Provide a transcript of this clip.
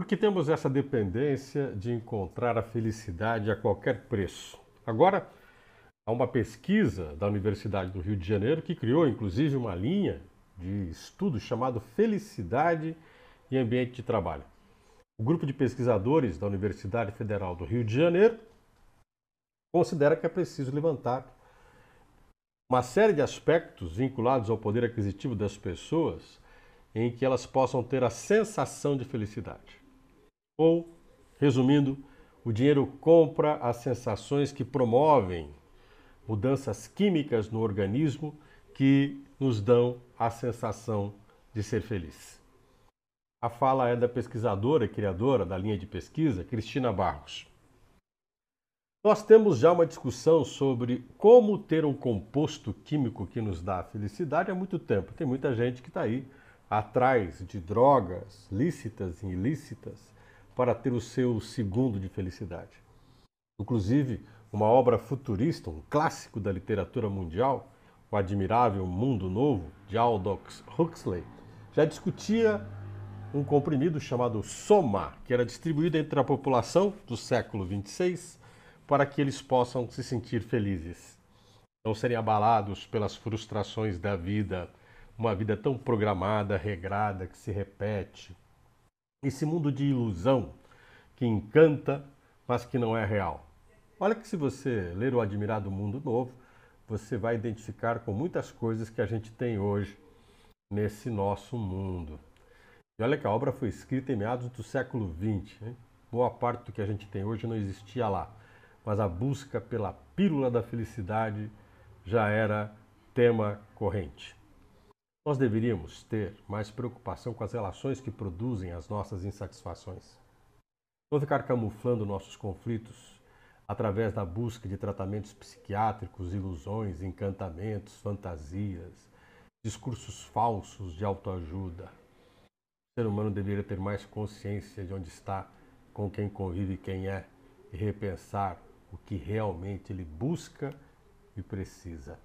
Porque temos essa dependência de encontrar a felicidade a qualquer preço. Agora, há uma pesquisa da Universidade do Rio de Janeiro que criou, inclusive, uma linha de estudo chamado Felicidade e Ambiente de Trabalho. O grupo de pesquisadores da Universidade Federal do Rio de Janeiro considera que é preciso levantar uma série de aspectos vinculados ao poder aquisitivo das pessoas em que elas possam ter a sensação de felicidade. Ou, resumindo, o dinheiro compra as sensações que promovem mudanças químicas no organismo que nos dão a sensação de ser feliz. A fala é da pesquisadora e criadora da linha de pesquisa, Cristina Barros. Nós temos já uma discussão sobre como ter um composto químico que nos dá felicidade há muito tempo. Tem muita gente que está aí atrás de drogas lícitas e ilícitas para ter o seu segundo de felicidade. Inclusive, uma obra futurista, um clássico da literatura mundial, O Admirável Mundo Novo, de Aldous Huxley, já discutia um comprimido chamado Soma, que era distribuído entre a população do século 26 para que eles possam se sentir felizes, não serem abalados pelas frustrações da vida, uma vida tão programada, regrada, que se repete, esse mundo de ilusão que encanta, mas que não é real. Olha que se você ler o Admirado Mundo Novo, você vai identificar com muitas coisas que a gente tem hoje nesse nosso mundo. E olha que a obra foi escrita em meados do século XX. Hein? Boa parte do que a gente tem hoje não existia lá. Mas a busca pela pílula da felicidade já era tema corrente. Nós deveríamos ter mais preocupação com as relações que produzem as nossas insatisfações. Não ficar camuflando nossos conflitos através da busca de tratamentos psiquiátricos, ilusões, encantamentos, fantasias, discursos falsos de autoajuda. O ser humano deveria ter mais consciência de onde está, com quem convive e quem é, e repensar o que realmente ele busca e precisa.